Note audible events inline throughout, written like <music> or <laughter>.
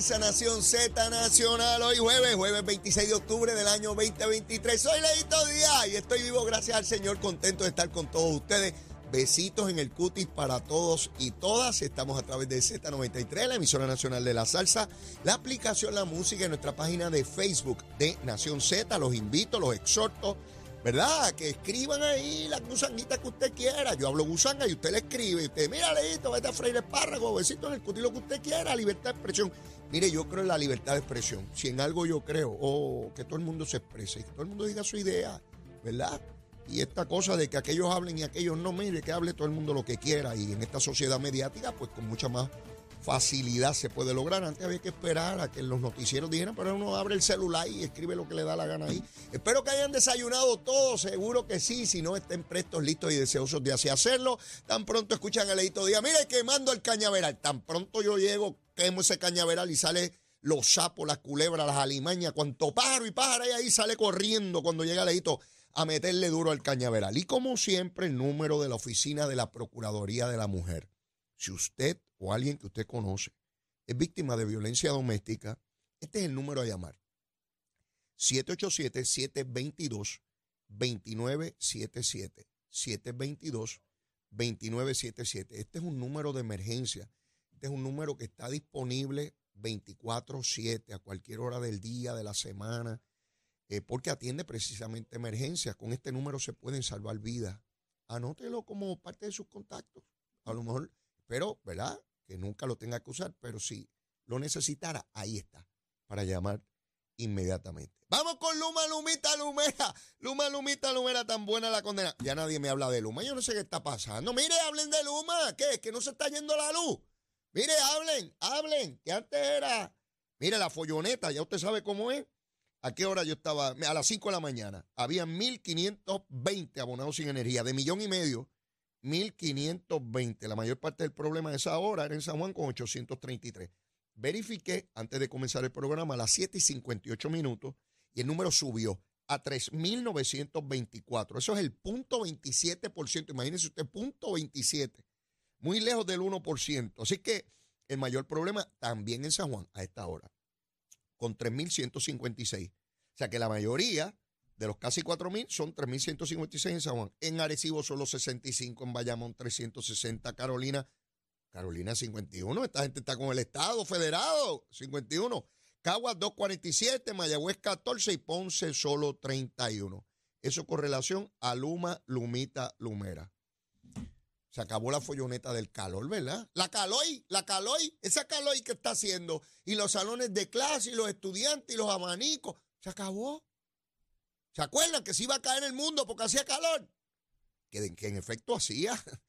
Nación Z Nacional, hoy jueves, jueves 26 de octubre del año 2023. Soy Leito Díaz y estoy vivo gracias al Señor, contento de estar con todos ustedes. Besitos en el cutis para todos y todas. Estamos a través de Z93, la emisora nacional de la salsa, la aplicación La Música en nuestra página de Facebook de Nación Z. Los invito, los exhorto ¿verdad? Que escriban ahí la gusanguita que usted quiera. Yo hablo gusanga y usted le escribe. Y usted, mira, Leito, vete a freír espárrago, besito en el cutis, lo que usted quiera, libertad de expresión. Mire, yo creo en la libertad de expresión. Si en algo yo creo, o que todo el mundo se exprese, que todo el mundo diga su idea, ¿verdad? Y esta cosa de que aquellos hablen y aquellos no, mire, que hable todo el mundo lo que quiera. Y en esta sociedad mediática, pues con mucha más facilidad se puede lograr. Antes había que esperar a que los noticieros dijeran, pero uno abre el celular y escribe lo que le da la gana ahí. Espero que hayan desayunado todos, seguro que sí. Si no, estén prestos, listos y deseosos de así hacerlo. Tan pronto escuchan el edito día, mire, quemando el cañaveral. Tan pronto yo llego, quemo ese cañaveral y sale los sapos, las culebras, las alimañas, cuanto pájaro y pájaro hay ahí sale corriendo cuando llega el edito a meterle duro al cañaveral. Y como siempre, el número de la oficina de la Procuraduría de la Mujer. Si usted o alguien que usted conoce es víctima de violencia doméstica, este es el número a llamar. 787-722-2977. 722-2977. Este es un número de emergencia. Este es un número que está disponible 24/7 a cualquier hora del día, de la semana, eh, porque atiende precisamente emergencias. Con este número se pueden salvar vidas. Anótelo como parte de sus contactos. A lo mejor, pero, ¿verdad? que nunca lo tenga que usar, pero si lo necesitara, ahí está, para llamar inmediatamente. Vamos con Luma, Lumita, Lumera. Luma, Lumita, Lumera, tan buena la condena. Ya nadie me habla de Luma. Yo no sé qué está pasando. Mire, hablen de Luma. ¿Qué? Que no se está yendo la luz. Mire, hablen, hablen. Que antes era. Mire, la folloneta, ya usted sabe cómo es. ¿A qué hora yo estaba? A las 5 de la mañana. Había 1.520 abonados sin energía, de millón y medio 1.520. La mayor parte del problema de esa hora era en San Juan con 833. Verifiqué antes de comenzar el programa a las 7 y 58 minutos y el número subió a 3.924. Eso es el punto 27%. Imagínense usted, punto 27. Muy lejos del 1%. Así que el mayor problema también en San Juan a esta hora, con 3.156. O sea que la mayoría de los casi 4.000 son 3.156 en San Juan. En Arecibo solo 65, en Bayamón 360, Carolina, Carolina 51. Esta gente está con el Estado federado, 51. Caguas 247, Mayagüez 14 y Ponce solo 31. Eso con relación a Luma, Lumita, Lumera. Se acabó la folloneta del calor, ¿verdad? La caloy, la caloy, esa caloy que está haciendo. Y los salones de clase y los estudiantes y los abanicos. Se acabó. ¿Se acuerdan que se iba a caer el mundo porque hacía calor? Que, en efecto hacía. <laughs>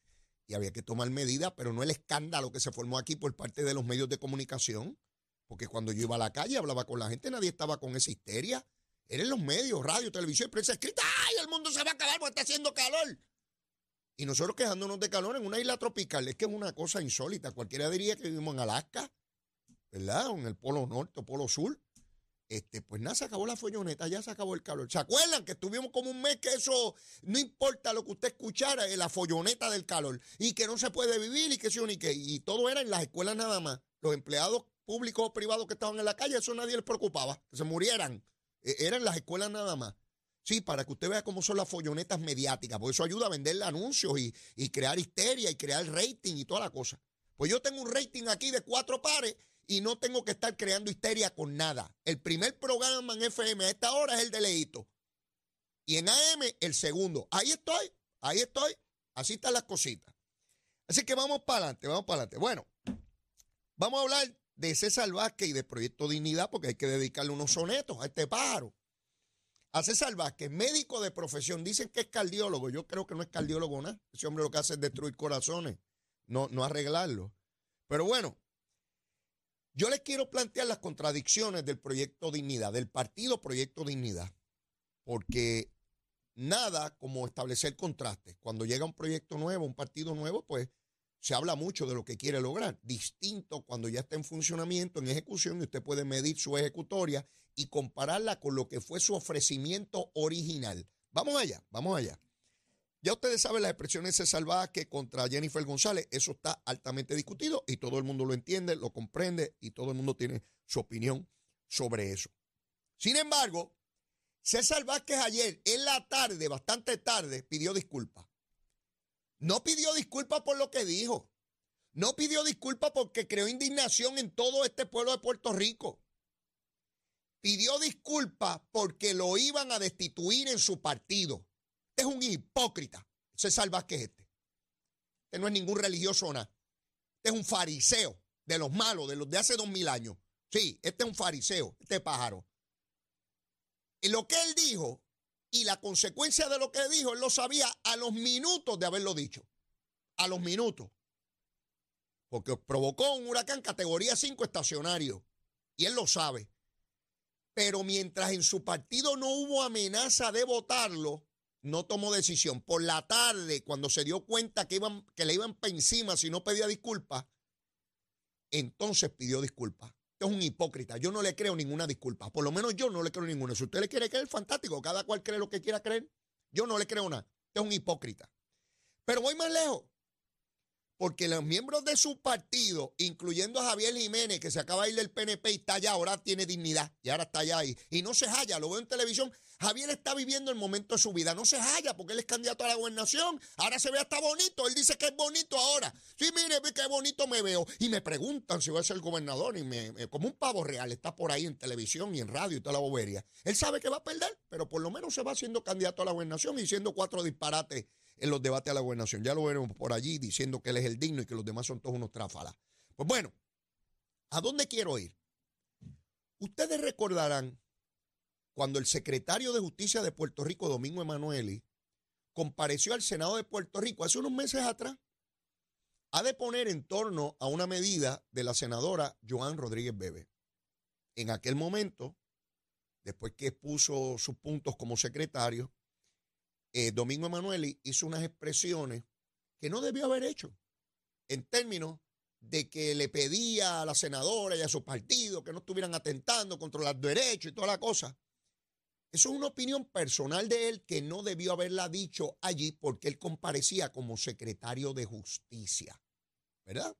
Y había que tomar medidas, pero no el escándalo que se formó aquí por parte de los medios de comunicación. Porque cuando yo iba a la calle, hablaba con la gente, nadie estaba con esa histeria. Eran los medios, radio, televisión prensa escrita. ¡Ay, el mundo se va a acabar porque está haciendo calor! Y nosotros quejándonos de calor en una isla tropical. Es que es una cosa insólita. Cualquiera diría que vivimos en Alaska, ¿verdad? O en el Polo Norte o Polo Sur. Este, pues nada, se acabó la folloneta, ya se acabó el calor. ¿Se acuerdan que estuvimos como un mes que eso no importa lo que usted escuchara, la folloneta del calor y que no se puede vivir y que sí ni que y todo era en las escuelas nada más. Los empleados públicos o privados que estaban en la calle, eso nadie les preocupaba, que se murieran. E, eran las escuelas nada más. Sí, para que usted vea cómo son las follonetas mediáticas, porque eso ayuda a vender anuncios y, y crear histeria y crear rating y toda la cosa. Pues yo tengo un rating aquí de cuatro pares y no tengo que estar creando histeria con nada. El primer programa en FM a esta hora es el de Leito. Y en AM el segundo. Ahí estoy, ahí estoy. Así están las cositas. Así que vamos para adelante, vamos para adelante. Bueno, vamos a hablar de César Vázquez y de Proyecto Dignidad porque hay que dedicarle unos sonetos a este pájaro. A César Vázquez, médico de profesión, dicen que es cardiólogo. Yo creo que no es cardiólogo nada. Ese hombre lo que hace es destruir corazones, no, no arreglarlo. Pero bueno, yo les quiero plantear las contradicciones del proyecto Dignidad, del partido Proyecto Dignidad, porque nada como establecer contrastes. Cuando llega un proyecto nuevo, un partido nuevo, pues se habla mucho de lo que quiere lograr. Distinto cuando ya está en funcionamiento, en ejecución, y usted puede medir su ejecutoria y compararla con lo que fue su ofrecimiento original. Vamos allá, vamos allá. Ya ustedes saben las expresiones de salvaje contra Jennifer González, eso está altamente discutido y todo el mundo lo entiende, lo comprende y todo el mundo tiene su opinión sobre eso. Sin embargo, César Vázquez ayer en la tarde, bastante tarde, pidió disculpas. No pidió disculpas por lo que dijo. No pidió disculpas porque creó indignación en todo este pueblo de Puerto Rico. Pidió disculpas porque lo iban a destituir en su partido. Este es un hipócrita. César Vázquez este. Este no es ningún religioso nada. Este es un fariseo de los malos, de los de hace dos mil años. Sí, este es un fariseo, este pájaro. Y lo que él dijo y la consecuencia de lo que dijo, él lo sabía a los minutos de haberlo dicho. A los minutos. Porque provocó un huracán categoría 5 estacionario. Y él lo sabe. Pero mientras en su partido no hubo amenaza de votarlo, no tomó decisión. Por la tarde, cuando se dio cuenta que, iban, que le iban para encima si no pedía disculpas, entonces pidió disculpas es un hipócrita. Yo no le creo ninguna disculpa. Por lo menos yo no le creo ninguna. Si usted le quiere creer, fantástico. Cada cual cree lo que quiera creer. Yo no le creo nada. es un hipócrita. Pero voy más lejos. Porque los miembros de su partido, incluyendo a Javier Jiménez, que se acaba de ir del PNP y está allá, ahora tiene dignidad y ahora está allá ahí. Y no se halla, lo veo en televisión. Javier está viviendo el momento de su vida, no se halla porque él es candidato a la gobernación. Ahora se ve hasta bonito, él dice que es bonito ahora. Sí, mire, qué bonito me veo. Y me preguntan si voy a ser gobernador y me, como un pavo real, está por ahí en televisión y en radio y toda la bobería. Él sabe que va a perder, pero por lo menos se va siendo candidato a la gobernación y diciendo cuatro disparates en los debates a la gobernación. Ya lo veremos por allí diciendo que él es el digno y que los demás son todos unos tráfalas. Pues bueno, ¿a dónde quiero ir? Ustedes recordarán cuando el secretario de Justicia de Puerto Rico, Domingo Emanueli, compareció al Senado de Puerto Rico hace unos meses atrás, a de poner en torno a una medida de la senadora Joan Rodríguez Bebe. En aquel momento, después que expuso sus puntos como secretario, eh, Domingo Emanueli hizo unas expresiones que no debió haber hecho en términos de que le pedía a la senadora y a su partido que no estuvieran atentando contra los derechos y toda la cosa. Eso es una opinión personal de él que no debió haberla dicho allí porque él comparecía como secretario de justicia. ¿Verdad?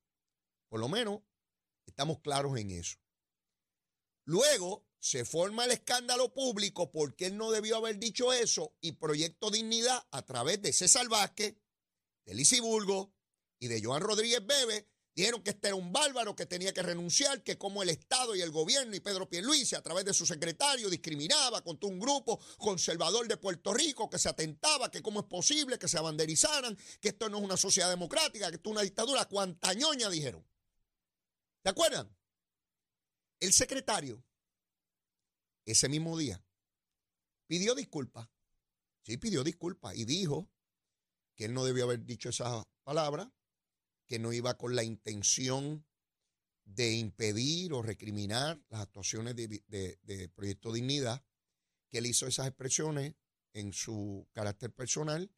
Por lo menos estamos claros en eso. Luego, se forma el escándalo público porque él no debió haber dicho eso y Proyecto Dignidad a través de César Vázquez, de Lizy Bulgo y de Joan Rodríguez Bebe dijeron que este era un bárbaro que tenía que renunciar, que como el Estado y el gobierno y Pedro Pierluisi a través de su secretario discriminaba contra un grupo conservador de Puerto Rico que se atentaba, que cómo es posible que se abanderizaran, que esto no es una sociedad democrática, que esto es una dictadura, cuanta ñoña dijeron. ¿Se acuerdan? El secretario ese mismo día, pidió disculpas. Sí, pidió disculpas y dijo que él no debió haber dicho esa palabra, que no iba con la intención de impedir o recriminar las actuaciones de, Proyecto Dignidad, que él hizo esas expresiones en su carácter personal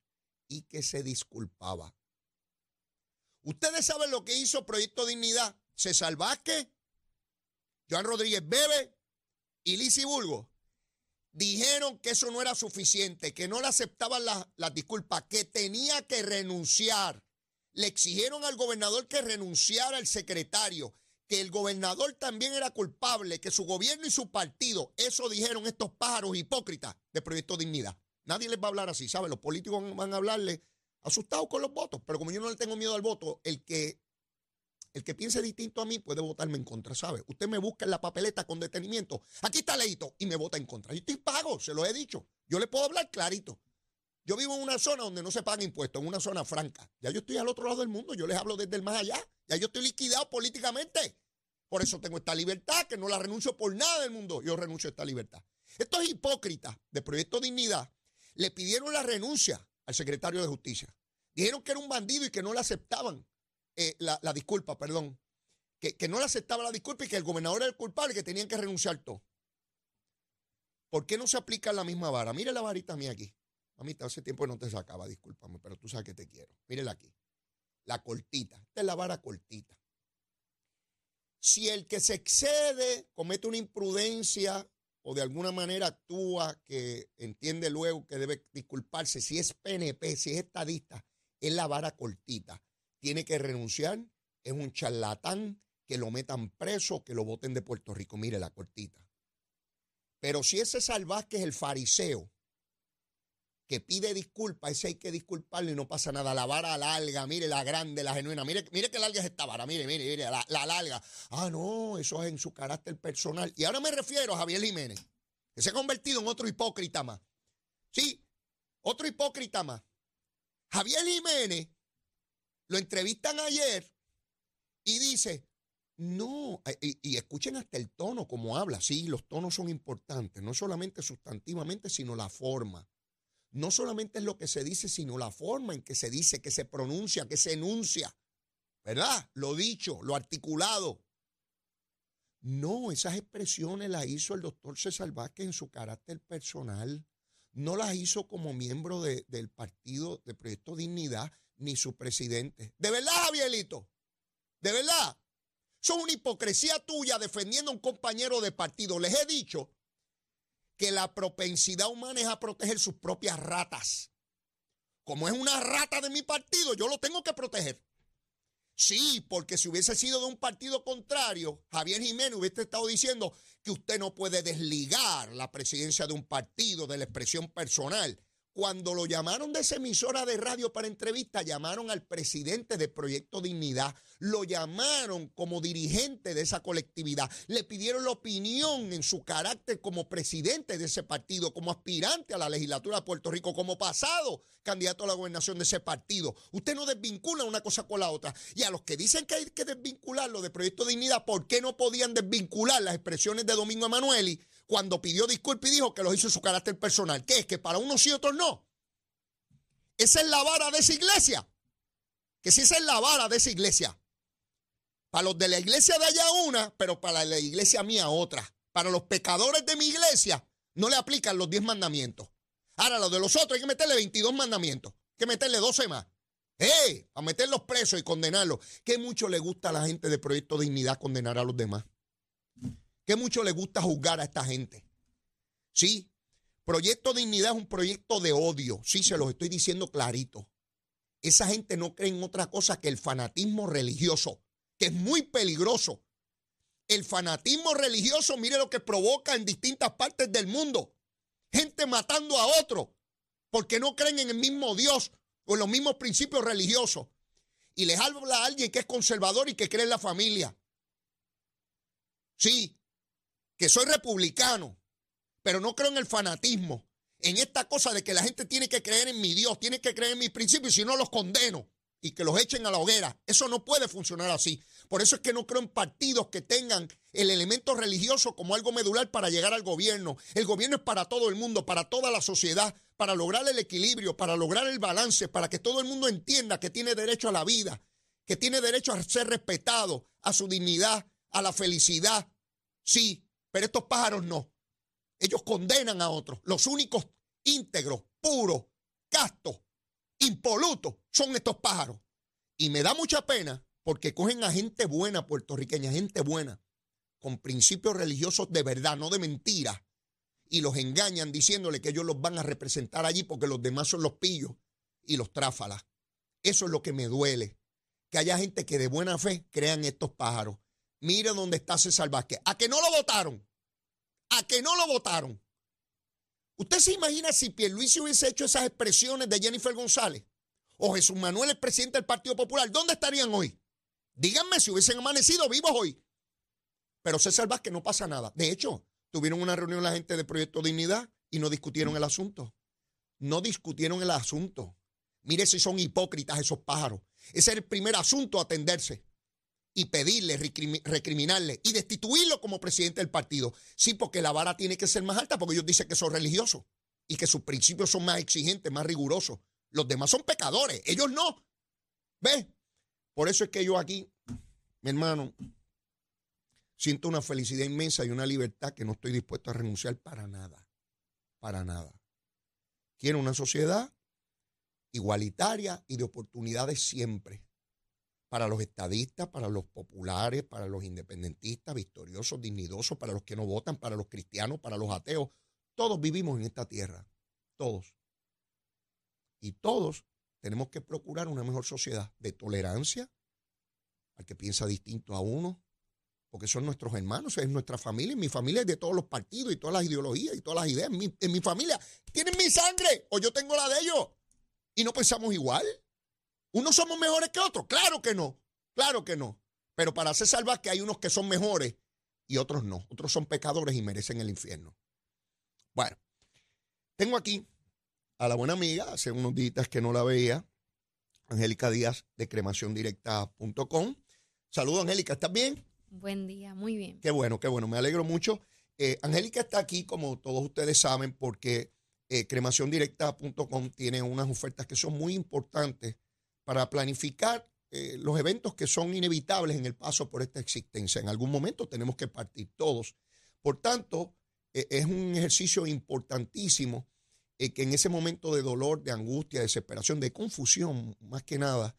y que se disculpaba. Ustedes saben lo que hizo Proyecto Dignidad. Se Vázquez, Joan Rodríguez Bebe y Lizy Bulgo dijeron que eso no era suficiente, que no le aceptaban las la disculpas, que tenía que renunciar. Le exigieron al gobernador que renunciara al secretario, que el gobernador también era culpable, que su gobierno y su partido, eso dijeron estos pájaros hipócritas de Proyecto Dignidad. Nadie les va a hablar así, ¿sabe? Los políticos van a hablarle asustados con los votos, pero como yo no le tengo miedo al voto, el que el que piense distinto a mí puede votarme en contra, ¿sabe? Usted me busca en la papeleta con detenimiento. Aquí está Leito y me vota en contra. Yo estoy pago, se lo he dicho. Yo le puedo hablar clarito. Yo vivo en una zona donde no se pagan impuestos, en una zona franca. Ya yo estoy al otro lado del mundo, yo les hablo desde el más allá. Ya yo estoy liquidado políticamente. Por eso tengo esta libertad, que no la renuncio por nada del mundo. Yo renuncio a esta libertad. Estos hipócritas de Proyecto Dignidad le pidieron la renuncia al secretario de Justicia. Dijeron que era un bandido y que no le aceptaban eh, la, disculpa, perdón, que, no le aceptaba la disculpa y que el gobernador era el culpable y que tenían que renunciar todo. ¿Por qué no se aplica la misma vara? Mire la varita mía aquí. Mamita, hace tiempo no te sacaba, discúlpame, pero tú sabes que te quiero. Mírela aquí. La cortita. Esta es la vara cortita. Si el que se excede comete una imprudencia o de alguna manera actúa que entiende luego que debe disculparse, si es PNP, si es estadista, es la vara cortita. Tiene que renunciar, es un charlatán, que lo metan preso, que lo voten de Puerto Rico. Mire la cortita. Pero si ese salvaje es el fariseo que pide disculpas, ese hay que disculparle y no pasa nada. La vara larga, mire la grande, la genuina. Mire, mire qué larga es esta vara, mire, mire, mire, la, la larga. Ah, no, eso es en su carácter personal. Y ahora me refiero a Javier Jiménez, que se ha convertido en otro hipócrita más. Sí, otro hipócrita más. Javier Jiménez lo entrevistan ayer y dice, no, eh, y, escuchen hasta el tono como habla. Sí, los tonos son importantes, no solamente sustantivamente, sino la forma. No solamente es lo que se dice, sino la forma en que se dice, que se pronuncia, que se enuncia. ¿Verdad? Lo dicho, lo articulado. No, esas expresiones las hizo el doctor César Vázquez en su carácter personal. No las hizo como miembro del partido de Proyecto Dignidad ni su presidente. ¿De verdad, Javierito? ¿De verdad? Son una hipocresía tuya defendiendo a un compañero de partido. Les he dicho que la propensidad humana es a proteger sus propias ratas. Como es una rata de mi partido, yo lo tengo que proteger. Sí, porque si hubiese sido de un partido contrario, Javier Jiménez hubiese estado diciendo que usted no puede desligar la presidencia de un partido de la expresión personal. Cuando lo llamaron de esa emisora de radio para entrevista, llamaron al presidente de Proyecto Dignidad, lo llamaron como dirigente de esa colectividad, le pidieron la opinión en su carácter como presidente de ese partido, como aspirante a la legislatura de Puerto Rico, como pasado candidato a la gobernación de ese partido. Usted no desvincula una cosa con la otra. Y a los que dicen que hay que desvincularlo de Proyecto Dignidad, ¿por qué no podían desvincular las expresiones de Domingo Emanueli cuando pidió disculpas y dijo que lo hizo en su carácter personal? ¿Qué es? ¿Que para unos sí y otros no? Esa es la vara de esa iglesia. Que si esa es la vara de esa iglesia. Para los de la iglesia de allá una, pero para la iglesia mía otra. Para los pecadores de mi iglesia no le aplican los diez mandamientos. Ahora, los de los otros hay que meterle 22 mandamientos. Hay que meterle 12 más. ¡Eh! A meterlos presos y condenarlos. ¿Qué mucho le gusta a la gente de Proyecto Dignidad condenar a los demás? ¿Qué mucho le gusta juzgar a esta gente? Sí, Proyecto Dignidad es un proyecto de odio. Sí, se los estoy diciendo clarito. Esa gente no cree en otra cosa que el fanatismo religioso, que es muy peligroso. El fanatismo religioso, mire lo que provoca en distintas partes del mundo gente matando a otro porque no creen en el mismo Dios o en los mismos principios religiosos. Y les habla a alguien que es conservador y que cree en la familia. Sí, que soy republicano, pero no creo en el fanatismo, en esta cosa de que la gente tiene que creer en mi Dios, tiene que creer en mis principios y si no los condeno y que los echen a la hoguera. Eso no puede funcionar así. Por eso es que no creo en partidos que tengan el elemento religioso como algo medular para llegar al gobierno. El gobierno es para todo el mundo, para toda la sociedad, para lograr el equilibrio, para lograr el balance, para que todo el mundo entienda que tiene derecho a la vida, que tiene derecho a ser respetado, a su dignidad, a la felicidad. Sí, pero estos pájaros no. Ellos condenan a otros. Los únicos íntegros, puros, castos, impolutos son estos pájaros. Y me da mucha pena porque cogen a gente buena puertorriqueña, gente buena, con principios religiosos de verdad, no de mentira, y los engañan diciéndole que ellos los van a representar allí porque los demás son los pillos y los tráfalas. Eso es lo que me duele, que haya gente que de buena fe crean estos pájaros. Mire dónde está César Vázquez. A que no lo votaron. A que no lo votaron. ¿Usted se imagina si Pierluisi hubiese hecho esas expresiones de Jennifer González? O Jesús Manuel, el presidente del Partido Popular, ¿dónde estarían hoy? Díganme si hubiesen amanecido vivos hoy. Pero César Vázquez no pasa nada. De hecho, tuvieron una reunión la gente de Proyecto Dignidad y no discutieron el asunto. No discutieron el asunto. Mire si son hipócritas esos pájaros. Ese es el primer asunto a atenderse. Y pedirle, recriminarle y destituirlo como presidente del partido. Sí, porque la vara tiene que ser más alta porque ellos dicen que son religiosos y que sus principios son más exigentes, más rigurosos. Los demás son pecadores, ellos no. ¿Ves? Por eso es que yo aquí, mi hermano, siento una felicidad inmensa y una libertad que no estoy dispuesto a renunciar para nada. Para nada. Quiero una sociedad igualitaria y de oportunidades siempre para los estadistas, para los populares, para los independentistas, victoriosos, dignidosos, para los que no votan, para los cristianos, para los ateos. Todos vivimos en esta tierra, todos. Y todos tenemos que procurar una mejor sociedad de tolerancia al que piensa distinto a uno, porque son nuestros hermanos, es nuestra familia, y mi familia es de todos los partidos y todas las ideologías y todas las ideas. en mi familia tienen mi sangre o yo tengo la de ellos y no pensamos igual. ¿Unos somos mejores que otros? Claro que no, claro que no. Pero para hacer que hay unos que son mejores y otros no. Otros son pecadores y merecen el infierno. Bueno, tengo aquí a la buena amiga, hace unos días que no la veía, Angélica Díaz de cremaciondirecta.com. Saludos, Angélica, ¿estás bien? Buen día, muy bien. Qué bueno, qué bueno, me alegro mucho. Eh, Angélica está aquí, como todos ustedes saben, porque eh, cremaciondirecta.com tiene unas ofertas que son muy importantes para planificar eh, los eventos que son inevitables en el paso por esta existencia. En algún momento tenemos que partir todos. Por tanto, eh, es un ejercicio importantísimo eh, que en ese momento de dolor, de angustia, de desesperación, de confusión, más que nada,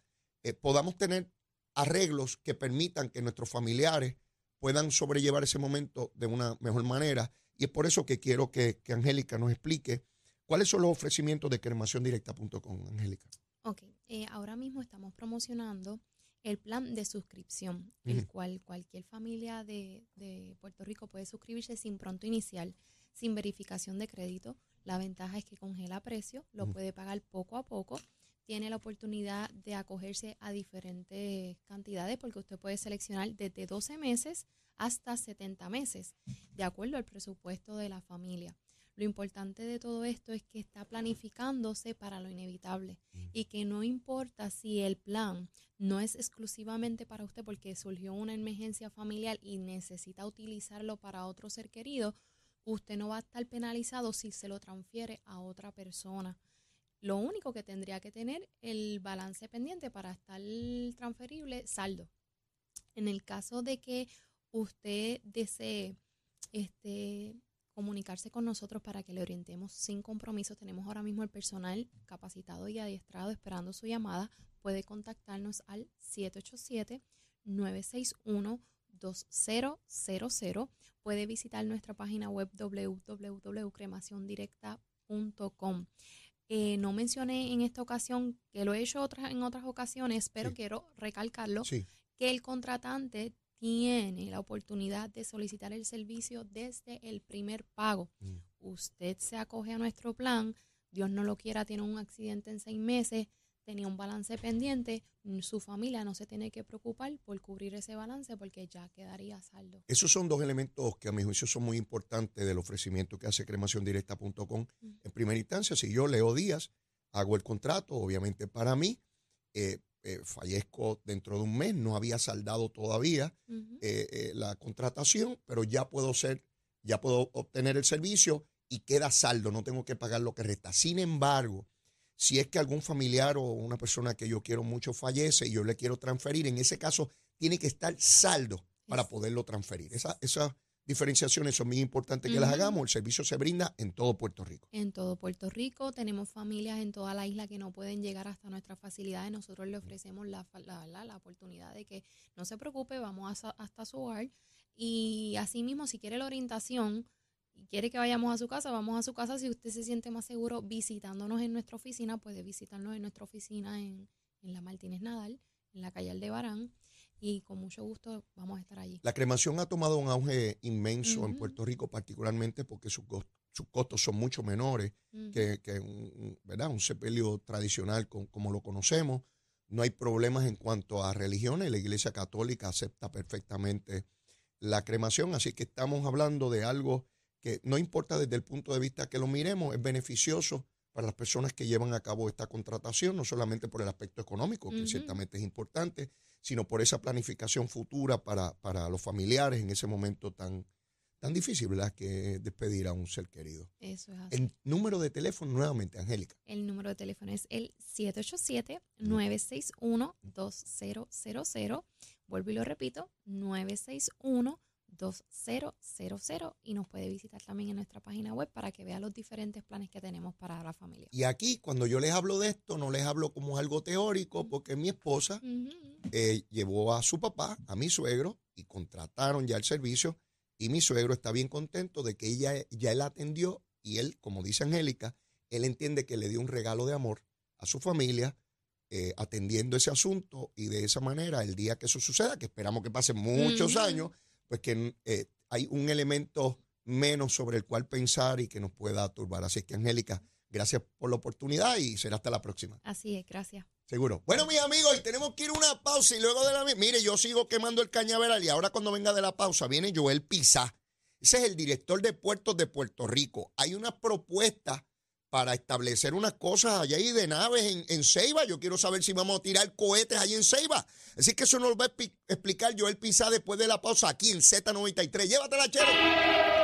podamos tener arreglos que permitan que nuestros familiares puedan sobrellevar ese momento de una mejor manera. Y es por eso que quiero que, que Angélica nos explique cuáles son los ofrecimientos de cremaciondirecta.com, Angélica. Ok, eh, ahora mismo estamos promocionando el plan de suscripción, el cual cualquier familia de, Puerto Rico puede suscribirse sin pronto inicial, sin verificación de crédito. La ventaja es que congela precio, lo puede pagar poco a poco. Tiene la oportunidad de acogerse a diferentes cantidades porque usted puede seleccionar desde 12 meses hasta 70 meses, de acuerdo al presupuesto de la familia. Lo importante de todo esto es que está planificándose para lo inevitable y que no importa si el plan no es exclusivamente para usted porque surgió una emergencia familiar y necesita utilizarlo para otro ser querido, usted no va a estar penalizado si se lo transfiere a otra persona. Lo único que tendría que tener el balance pendiente para estar transferible, saldo. En el caso de que usted desee este comunicarse con nosotros para que le orientemos sin compromiso. Tenemos ahora mismo el personal capacitado y adiestrado esperando su llamada. Puede contactarnos al 787-961-2000. Puede visitar nuestra página web www.cremaciondirecta.com. Eh, no mencioné en esta ocasión, que lo he hecho otras, en otras ocasiones, pero quiero recalcarlo, que el contratante tiene la oportunidad de solicitar el servicio desde el primer pago. Mm. Usted se acoge a nuestro plan, Dios no lo quiera, tiene un accidente en seis meses, tenía un balance pendiente, mm, su familia no se tiene que preocupar por cubrir ese balance porque ya quedaría saldo. Esos son dos elementos que a mi juicio son muy importantes del ofrecimiento que hace cremaciondirecta.com. Mm. En primera instancia, si yo leo días, hago el contrato, obviamente para mí, eh, eh, fallezco dentro de un mes, no había saldado todavía eh, eh, la contratación, pero ya puedo ser, ya puedo obtener el servicio y queda saldo, no tengo que pagar lo que resta. Sin embargo, si es que algún familiar o una persona que yo quiero mucho fallece y yo le quiero transferir, en ese caso tiene que estar saldo para poderlo transferir. Esa, esa diferenciaciones son muy importantes que las hagamos. El servicio se brinda en todo Puerto Rico. En todo Puerto Rico. Tenemos familias en toda la isla que no pueden llegar hasta nuestras facilidades. Nosotros le ofrecemos la, la, la, oportunidad de que no se preocupe, vamos hasta su hogar. Y asimismo, si quiere la orientación y quiere que vayamos a su casa, vamos a su casa. Si usted se siente más seguro visitándonos en nuestra oficina, puede visitarnos en nuestra oficina en, en la Martínez Nadal, en la calle Aldebarán y con mucho gusto vamos a estar allí. La cremación ha tomado un auge inmenso en Puerto Rico, particularmente porque sus, costos son mucho menores que, un, ¿verdad? un sepelio tradicional como lo conocemos. No hay problemas en cuanto a religiones. La Iglesia Católica acepta perfectamente la cremación, así que estamos hablando de algo que no importa desde el punto de vista que lo miremos, es beneficioso para las personas que llevan a cabo esta contratación, no solamente por el aspecto económico, que ciertamente es importante, sino por esa planificación futura para, para los familiares en ese momento tan, tan difícil, ¿verdad? Que despedir a un ser querido. Eso es así. El número de teléfono nuevamente, Angélica. El número de teléfono es el 787-961-2000. Vuelvo y lo repito, 961 2000 y nos puede visitar también en nuestra página web para que vea los diferentes planes que tenemos para la familia. Y aquí, cuando yo les hablo de esto, no les hablo como algo teórico, porque mi esposa eh, llevó a su papá, a mi suegro, y contrataron ya el servicio, y mi suegro está bien contento de que ella ya él atendió, y él, como dice Angélica, él entiende que le dio un regalo de amor a su familia, eh, atendiendo ese asunto y de esa manera el día que eso suceda, que esperamos que pasen muchos años, pues que eh, hay un elemento menos sobre el cual pensar y que nos pueda turbar. Así es que, Angélica, gracias por la oportunidad y será hasta la próxima. Así es, gracias. Seguro. Bueno, mis amigos, y tenemos que ir a una pausa y luego de la... Mire, yo sigo quemando el cañaveral y ahora cuando venga de la pausa viene Joel Pizá. Ese es el director de puertos de Puerto Rico. Hay una propuesta para establecer unas cosas allá ahí de naves en, en, Ceiba. Yo quiero saber si vamos a tirar cohetes allí en Ceiba. Así que eso nos va a explicar Joel Pizá después de la pausa aquí en Z93. Llévatela, chero.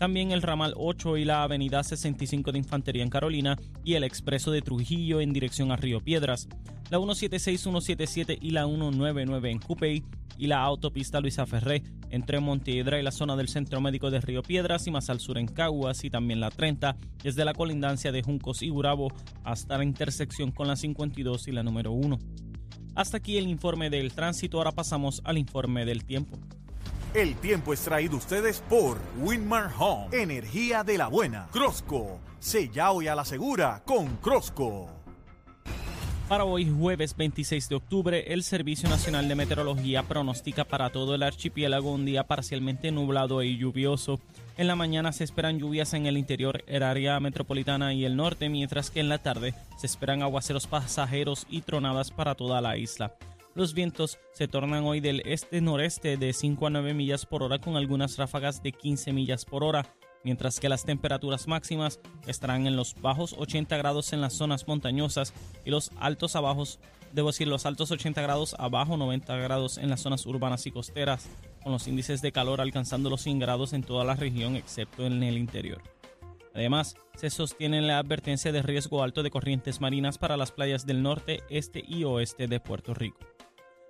también el ramal 8 y la avenida 65 de Infantería en Carolina y el expreso de Trujillo en dirección a Río Piedras, la 176, 177 y la 199 en Cupey y la autopista Luisa Ferré entre Montiedra y la zona del Centro Médico de Río Piedras y más al sur en Caguas y también la 30 desde la colindancia de Juncos y Burabo hasta la intersección con la 52 y la número 1. Hasta aquí el informe del tránsito, ahora pasamos al informe del tiempo. El tiempo es traído ustedes por Winmar Home, energía de la buena. Crosco, sella hoy a la segura con Crosco. Para hoy, jueves 26 de octubre, el Servicio Nacional de Meteorología pronostica para todo el archipiélago un día parcialmente nublado y lluvioso. En la mañana se esperan lluvias en el interior, el área metropolitana y el norte, mientras que en la tarde se esperan aguaceros pasajeros y tronadas para toda la isla. Los vientos se tornan hoy del este-noreste de 5 a 9 millas por hora con algunas ráfagas de 15 millas por hora, mientras que las temperaturas máximas estarán en los bajos 80 grados en las zonas montañosas y los altos abajos, debo decir, los altos 80 grados abajo 90 grados en las zonas urbanas y costeras, con los índices de calor alcanzando los 100 grados en toda la región excepto en el interior. Además, se sostiene la advertencia de riesgo alto de corrientes marinas para las playas del norte, este y oeste de Puerto Rico.